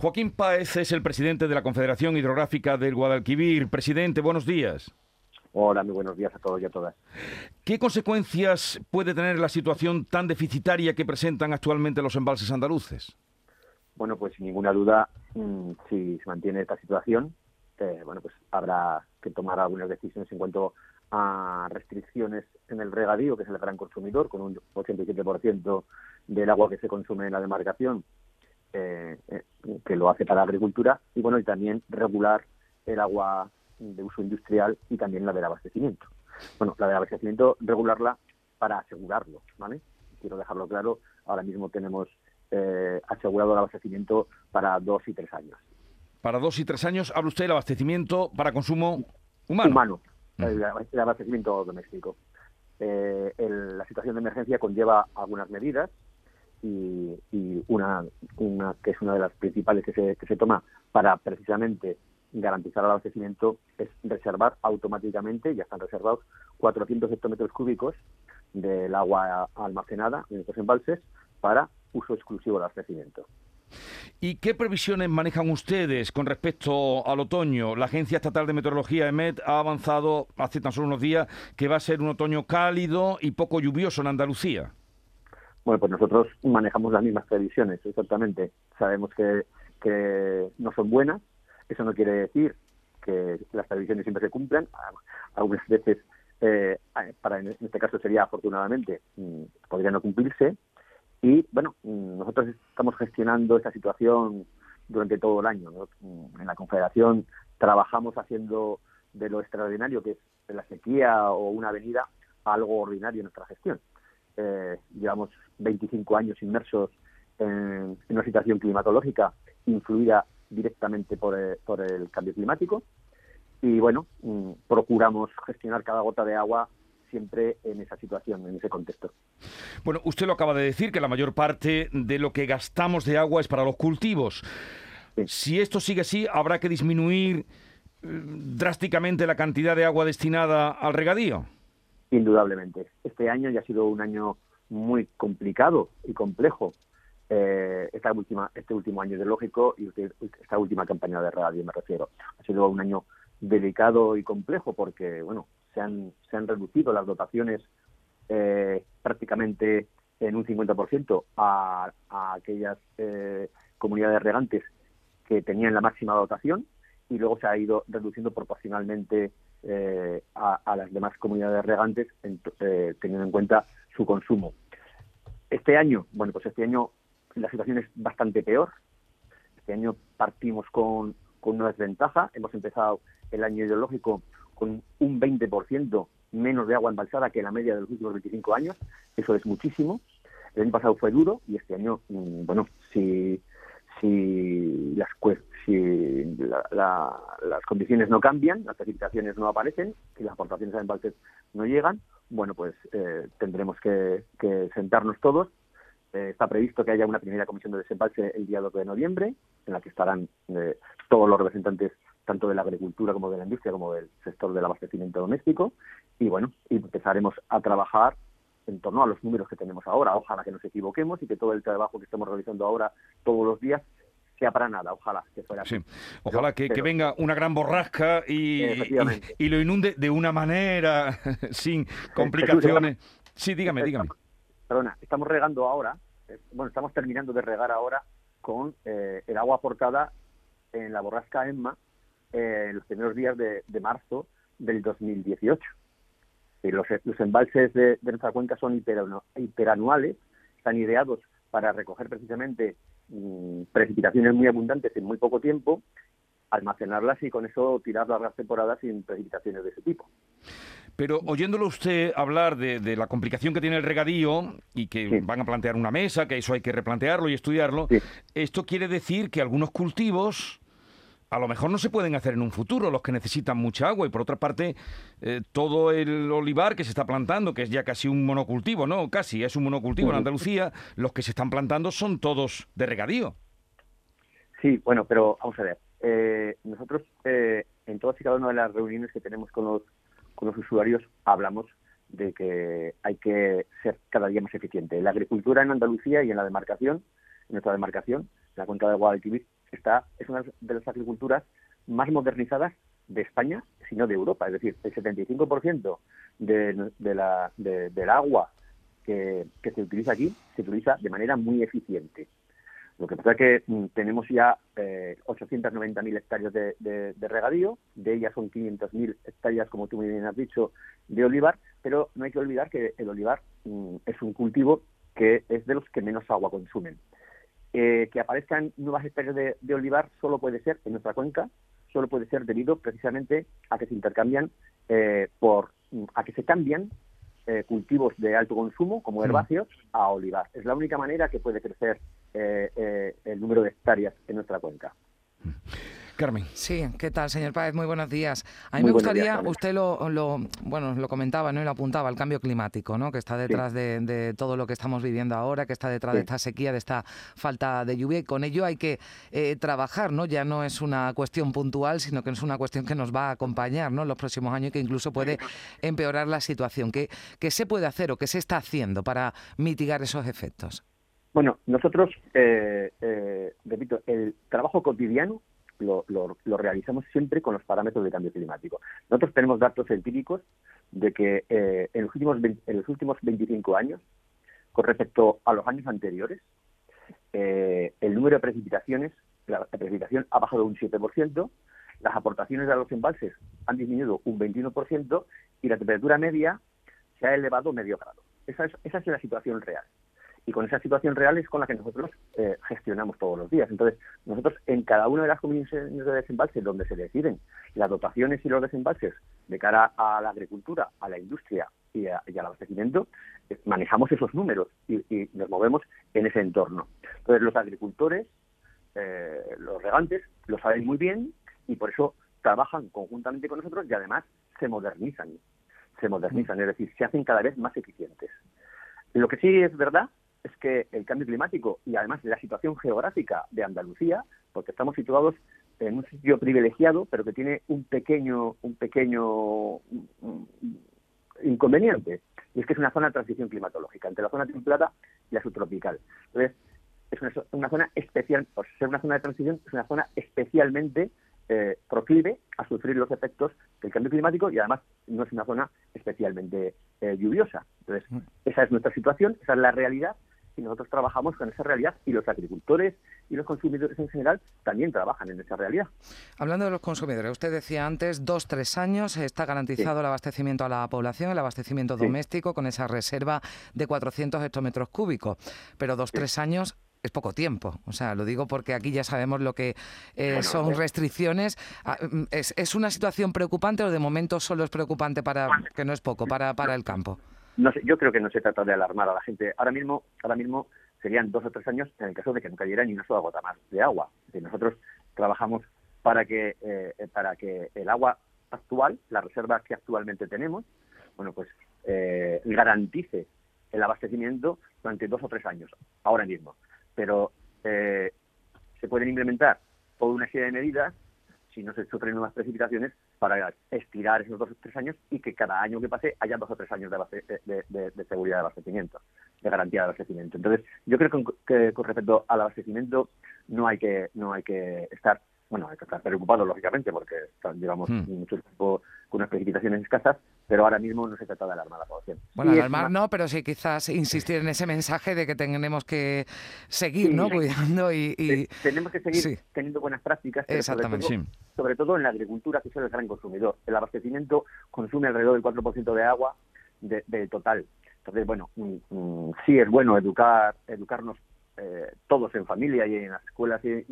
Joaquín Páez es el presidente de la Confederación Hidrográfica del Guadalquivir. Presidente, buenos días. Hola, muy buenos días a todos y a todas. ¿Qué consecuencias puede tener la situación tan deficitaria que presentan actualmente los embalses andaluces? Bueno, pues sin ninguna duda, mm, si se mantiene esta situación, eh, bueno, pues habrá que tomar algunas decisiones en cuanto a restricciones en el regadío, que es el gran consumidor, con un 87% del agua que se consume en la demarcación, eh, eh, que lo hace para la agricultura, y bueno, y también regular el agua de uso industrial y también la del abastecimiento. Bueno, la del abastecimiento, regularla para asegurarlo, ¿vale? Quiero dejarlo claro, ahora mismo tenemos eh, asegurado el abastecimiento para dos y tres años. Para dos y tres años, habla usted del abastecimiento para consumo humano. Humano, mm. el, abastecimiento doméstico. Eh, la situación de emergencia conlleva algunas medidas y, una, una, que es una de las principales que se, que se toma para precisamente garantizar el abastecimiento es reservar automáticamente, ya están reservados, 400 hectómetros cúbicos del agua almacenada en estos embalses para uso exclusivo del abastecimiento. ¿Y qué previsiones manejan ustedes con respecto al otoño? La Agencia Estatal de Meteorología, EMET, ha avanzado hace tan solo unos días que va a ser un otoño cálido y poco lluvioso en Andalucía. Bueno, pues nosotros manejamos las mismas previsiones, exactamente. Sabemos que, no son buenas, eso no quiere decir que las previsiones siempre se cumplan. Algunas veces, eh, para en este caso sería afortunadamente, mm, podría no cumplirse. Y bueno, mm, nosotros estamos gestionando esta situación durante todo el año. Mm, en la Confederación trabajamos haciendo de lo extraordinario que es la sequía o una avenida algo ordinario en nuestra gestión. Eh, llevamos 25 años inmersos en, una situación climatológica influida directamente por el, por el cambio climático y bueno, mm, procuramos gestionar cada gota de agua siempre en esa situación, en ese contexto. Bueno, usted lo acaba de decir, que la mayor parte de lo que gastamos de agua es para los cultivos. Si esto sigue así, habrá que disminuir mm, drásticamente la cantidad de agua destinada al regadío. Indudablemente. Este año ya ha sido un año muy complicado y complejo eh, esta última, este último año ideológico y esta última campaña de radio, me refiero. Ha sido un año delicado y complejo porque, bueno, se han, se han reducido las dotaciones eh, prácticamente en un 50% a, a aquellas eh, comunidades regantes que tenían la máxima dotación y luego se ha ido reduciendo proporcionalmente eh, a, a, las demás comunidades regantes eh, teniendo en cuenta su consumo. Este año, bueno, pues este año la situación es bastante peor. Este año partimos con, con una desventaja. Hemos empezado el año ideológico con un 20% menos de agua embalsada que la media de los últimos 25 años. Eso es muchísimo. El año pasado fue duro y este año, mm, bueno, si, si, las, si las condiciones no cambian, las precipitaciones no aparecen y las aportaciones a embalses no llegan, bueno, pues eh, tendremos que, que sentarnos todos eh, está previsto que haya una primera comisión de desembalse el día 2 de noviembre, en la que estarán eh, todos los representantes tanto de la agricultura como de la industria como del sector del abastecimiento doméstico. Y bueno, empezaremos a trabajar en torno a los números que tenemos ahora. Ojalá que nos equivoquemos y que todo el trabajo que estamos realizando ahora todos los días sea para nada, ojalá que fuera sí. Ojalá que, venga una gran borrasca y, y, lo inunde de una manera sin complicaciones. Sí, dígame, dígame perdona, estamos regando ahora, eh, bueno, estamos terminando de regar ahora con eh, el agua aportada en la borrasca Emma eh, en los primeros días de, marzo del 2018. Los, los embalses de, nuestra cuenca son hiperanuales, están ideados para recoger precisamente mm, precipitaciones muy abundantes en muy poco tiempo, almacenarlas y con eso tirar largas temporadas sin precipitaciones de ese tipo. Pero oyéndolo usted hablar de, la complicación que tiene el regadío y que van a plantear una mesa, que eso hay que replantearlo y estudiarlo, esto quiere decir que algunos cultivos a lo mejor no se pueden hacer en un futuro, los que necesitan mucha agua, y por otra parte, eh, todo el olivar que se está plantando, que es ya casi un monocultivo, ¿no? Casi es un monocultivo en Andalucía, los que se están plantando son todos de regadío. Sí, bueno, pero vamos a ver. Eh, nosotros, eh, en todas y cada una de las reuniones que tenemos con los con los usuarios hablamos de que hay que ser cada día más eficiente. La agricultura en Andalucía y en la demarcación, en nuestra demarcación, la cuenca de Guadalquivir, está es una de las agriculturas más modernizadas de España, sino de Europa. Es decir, el 75% de, de del agua que, se utiliza aquí se utiliza de manera muy eficiente. Lo que pasa es que mm, tenemos ya eh, 890.000 hectáreas de, de, regadío, de ellas son 500.000 hectáreas, como tú muy bien has dicho, de olivar, pero no hay que olvidar que el olivar mm, es un cultivo que es de los que menos agua consumen. Eh, que aparezcan nuevas especies de, olivar solo puede ser en nuestra cuenca, solo puede ser debido precisamente a que se intercambian eh, por a que se cambian eh, cultivos de alto consumo como herbáceos a olivar. Es la única manera que puede crecer el número de hectáreas en nuestra cuenca. Carmen. Sí, ¿qué tal, señor Páez? Muy buenos días. A mí me gustaría, usted lo, lo, bueno, lo comentaba ¿no? y lo apuntaba, el cambio climático, ¿no? que está detrás de, todo lo que estamos viviendo ahora, que está detrás de esta sequía, de esta falta de lluvia, y con ello hay que eh, trabajar, ¿no? Ya no es una cuestión puntual, sino que es una cuestión que nos va a acompañar ¿no? en los próximos años y que incluso puede empeorar la situación. ¿Qué, ¿Qué se puede hacer o qué se está haciendo para mitigar esos efectos? Bueno, nosotros, eh, eh, repito, el trabajo cotidiano lo, realizamos siempre con los parámetros de cambio climático. Nosotros tenemos datos empíricos de que eh, en, los últimos en los últimos 25 años, con respecto a los años anteriores, eh, el número de precipitaciones, la, precipitación ha bajado un 7%, las aportaciones a los embalses han disminuido un 21% y la temperatura media se ha elevado medio grado. Esa es, esa es la situación real y con esa situación real es con la que nosotros eh, gestionamos todos los días. Entonces, nosotros en cada una de las comisiones de desembalse donde se deciden las dotaciones y los desembalses de cara a la agricultura, a la industria y, al abastecimiento, eh, manejamos esos números y, nos movemos en ese entorno. Entonces, los agricultores, eh, los regantes, lo saben muy bien y por eso trabajan conjuntamente con nosotros y además se modernizan. Se modernizan, es decir, se hacen cada vez más eficientes. Lo que sí es verdad es que el cambio climático y además la situación geográfica de Andalucía, porque estamos situados en un sitio privilegiado, pero que tiene un pequeño, un pequeño inconveniente, y es que es una zona de transición climatológica entre la zona templada y la subtropical. Entonces, es una, zona especial, por ser una zona de transición, es una zona especialmente eh, proclive a sufrir los efectos del cambio climático y además no es una zona especialmente eh, lluviosa. Entonces, mm. esa es nuestra situación, esa es la realidad y nosotros trabajamos con esa realidad y los agricultores y los consumidores en general también trabajan en esa realidad. Hablando de los consumidores, usted decía antes, dos, tres años está garantizado el abastecimiento a la población, el abastecimiento doméstico con esa reserva de 400 hectómetros cúbicos, pero dos, tres años es poco tiempo. O sea, lo digo porque aquí ya sabemos lo que eh, son restricciones. Ah, mm, ¿Es, ¿Es, una situación preocupante o de momento solo es preocupante para, que no es poco, para, para el campo? No sé, yo creo que no se trata de alarmar a la gente. Ahora mismo, ahora mismo serían dos o tres años en el caso de que no cayera ni una sola gota más de agua. nosotros trabajamos para que eh, para que el agua actual, la reserva que actualmente tenemos, bueno, pues eh, garantice el abastecimiento durante dos o tres años, ahora mismo. Pero eh, se pueden implementar toda una serie de medidas si no se sufren nuevas precipitaciones para estirar esos dos o tres años y que cada año que pase haya dos o tres años de, seguridad de abastecimiento, de garantía de abastecimiento. Entonces, yo creo que, con respecto al abastecimiento no hay que no hay que estar bueno, hay que estar preocupado, lógicamente, porque llevamos hmm. mucho tiempo con unas precipitaciones escasas, pero ahora mismo no se trata de alarmar a la población. Bueno, alarmar no, pero sí quizás insistir en ese mensaje de que tenemos que seguir ¿no? cuidando y, Tenemos que seguir teniendo buenas prácticas, Exactamente, sobre todo, en la agricultura, que es el gran consumidor. El abastecimiento consume alrededor del 4% de agua del total. Entonces, bueno, mm, mm, sí es bueno educar, educarnos eh, todos en familia y en las escuelas y,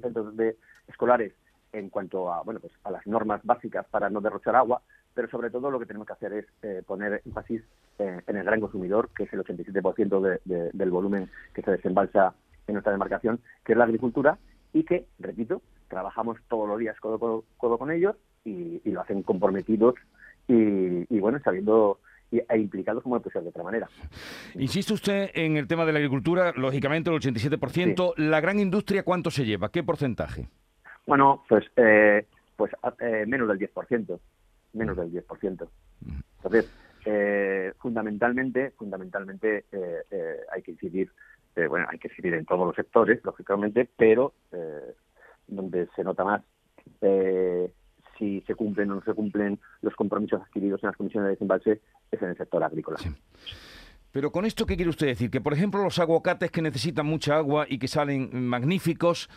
centros de, escolares en cuanto a bueno pues a las normas básicas para no derrochar agua, pero sobre todo lo que tenemos que hacer es eh, poner énfasis eh, en el gran consumidor, que es el 87% del volumen que se desembalsa en nuestra demarcación, que es la agricultura, y que, repito, trabajamos todos los días codo, codo, con ellos y, lo hacen comprometidos y, y bueno, sabiendo e implicados como puede ser de otra manera. Insiste usted en el tema de la agricultura, lógicamente el 87%. ¿La gran industria cuánto se lleva? ¿Qué porcentaje? Bueno, pues, eh, pues eh, menos del 10%. Menos del 10%. Entonces, eh, fundamentalmente, fundamentalmente hay que incidir, bueno, hay que incidir en todos los sectores, lógicamente, pero donde se nota más eh, si se cumplen o no se cumplen los compromisos adquiridos en las comisiones de desembalse es en el sector agrícola. Pero con esto, ¿qué quiere usted decir? Que, por ejemplo, los aguacates que necesitan mucha agua y que salen magníficos,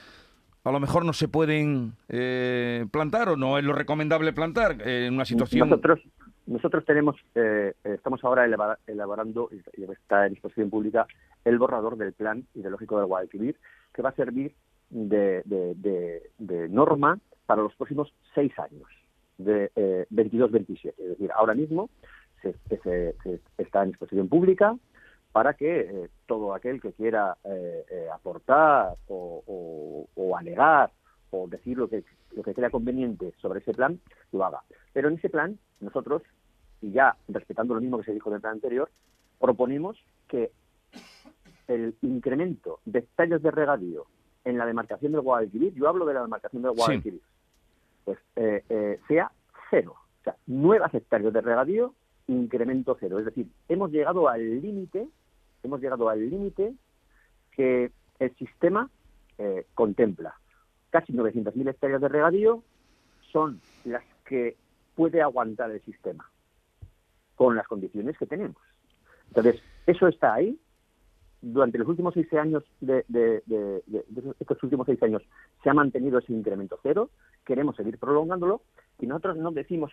a lo mejor no se pueden eh, plantar o no es lo recomendable plantar en una situación... Nosotros, nosotros tenemos, eh, estamos ahora elaborando, y está en disposición pública, el borrador del plan ideológico del Guadalquivir, que va a servir de, de, norma para los próximos seis años, de eh, 22-27. Es decir, ahora mismo se, está en disposición pública para que eh, todo aquel que quiera eh, eh, aportar o, o, alegar o decir lo que, lo que crea conveniente sobre ese plan, lo haga. Pero en ese plan, nosotros, y ya respetando lo mismo que se dijo en el plan anterior, proponemos que el incremento de hectáreas de regadío en la demarcación del Guadalquivir, yo hablo de la demarcación del Guadalquivir, pues sea cero. O sea, nuevas hectáreas de regadío incremento cero. Es decir, hemos llegado al límite, hemos llegado al límite que el sistema eh, contempla. Casi 900.000 hectáreas de regadío son las que puede aguantar el sistema con las condiciones que tenemos. Entonces, eso está ahí. Durante los últimos seis años de, estos últimos seis años se ha mantenido ese incremento cero. Queremos seguir prolongándolo y nosotros no decimos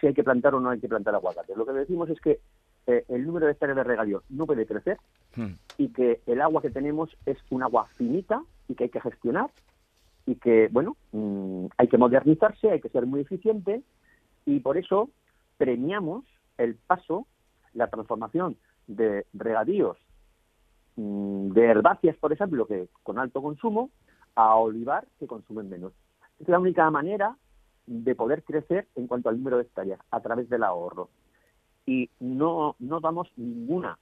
si hay que plantar o no hay que plantar aguacate. Lo que decimos es que eh, el número de hectáreas de regadío no puede crecer hmm. y que el agua que tenemos es un agua finita y que hay que gestionar y que, bueno, mm, hay que modernizarse, hay que ser muy eficiente y por eso premiamos el paso, la transformación de regadíos mm, de herbáceas, por ejemplo, que con alto consumo, a olivar que consumen menos. Es la única manera de poder crecer en cuanto al número de hectáreas a través del ahorro. Y no, no damos ninguna,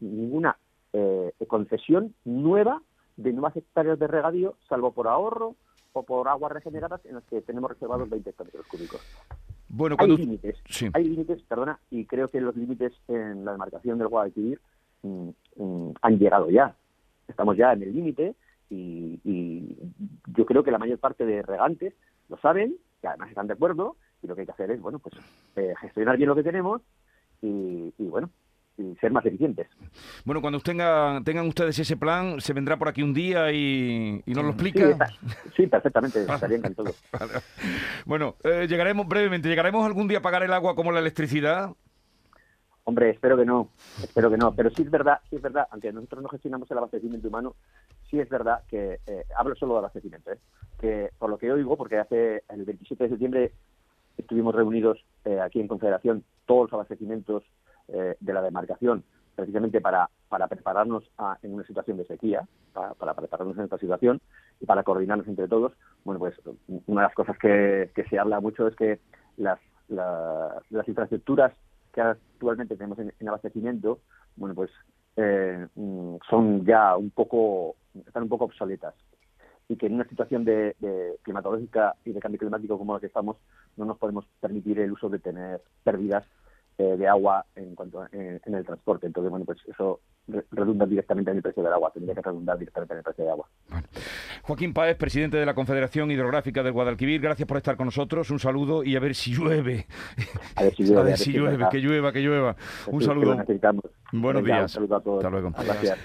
ninguna eh, concesión nueva de nuevas hectáreas de regadío, salvo por ahorro o por aguas regeneradas en las que tenemos reservados 20 hectáreas cúbicos. Bueno, hay límites, hay límites, perdona, y creo que los límites en la demarcación del Guadalquivir mm, mm, han llegado ya. Estamos ya en el límite y, y, yo creo que la mayor parte de regantes lo saben que además están de acuerdo y lo que hay que hacer es, bueno, pues eh, gestionar bien lo que tenemos y, bueno, y ser más eficientes. Bueno, cuando tengan, tengan ustedes ese plan, ¿se vendrá por aquí un día y, nos lo explica? Sí, perfectamente, estaría encantado. Bueno, eh, llegaremos brevemente, ¿llegaremos algún día a pagar el agua como la electricidad? Hombre, espero que no, espero que no, pero sí es verdad, sí es verdad, aunque nosotros no gestionamos el abastecimiento humano, sí es verdad que, eh, hablo solo de abastecimiento, ¿eh? que por lo que oigo, porque hace el 27 de septiembre estuvimos reunidos eh, aquí en Confederación todos los abastecimientos de la demarcación, precisamente para, para prepararnos en una situación de sequía, para, prepararnos en esta situación y para coordinarnos entre todos. Bueno, pues una de las cosas que, se habla mucho es que las, las infraestructuras que actualmente tenemos en, abastecimiento, bueno, pues eh, mm, son ya un poco, están un poco obsoletas y que en una situación de, climatológica y de cambio climático como la que estamos no nos podemos permitir el uso de tener pérdidas eh, de agua en cuanto en, el transporte. Entonces, bueno, pues eso redunda directamente en el precio del agua, tendría que redundar directamente en el precio del agua. Joaquín Páez, presidente de la Confederación Hidrográfica del Guadalquivir, gracias por estar con nosotros, un saludo y a ver si llueve. A ver si llueve, a ver si llueve, que llueva, que llueva. Un saludo. Buenos días. Un saludo a todos. Hasta luego. Gracias.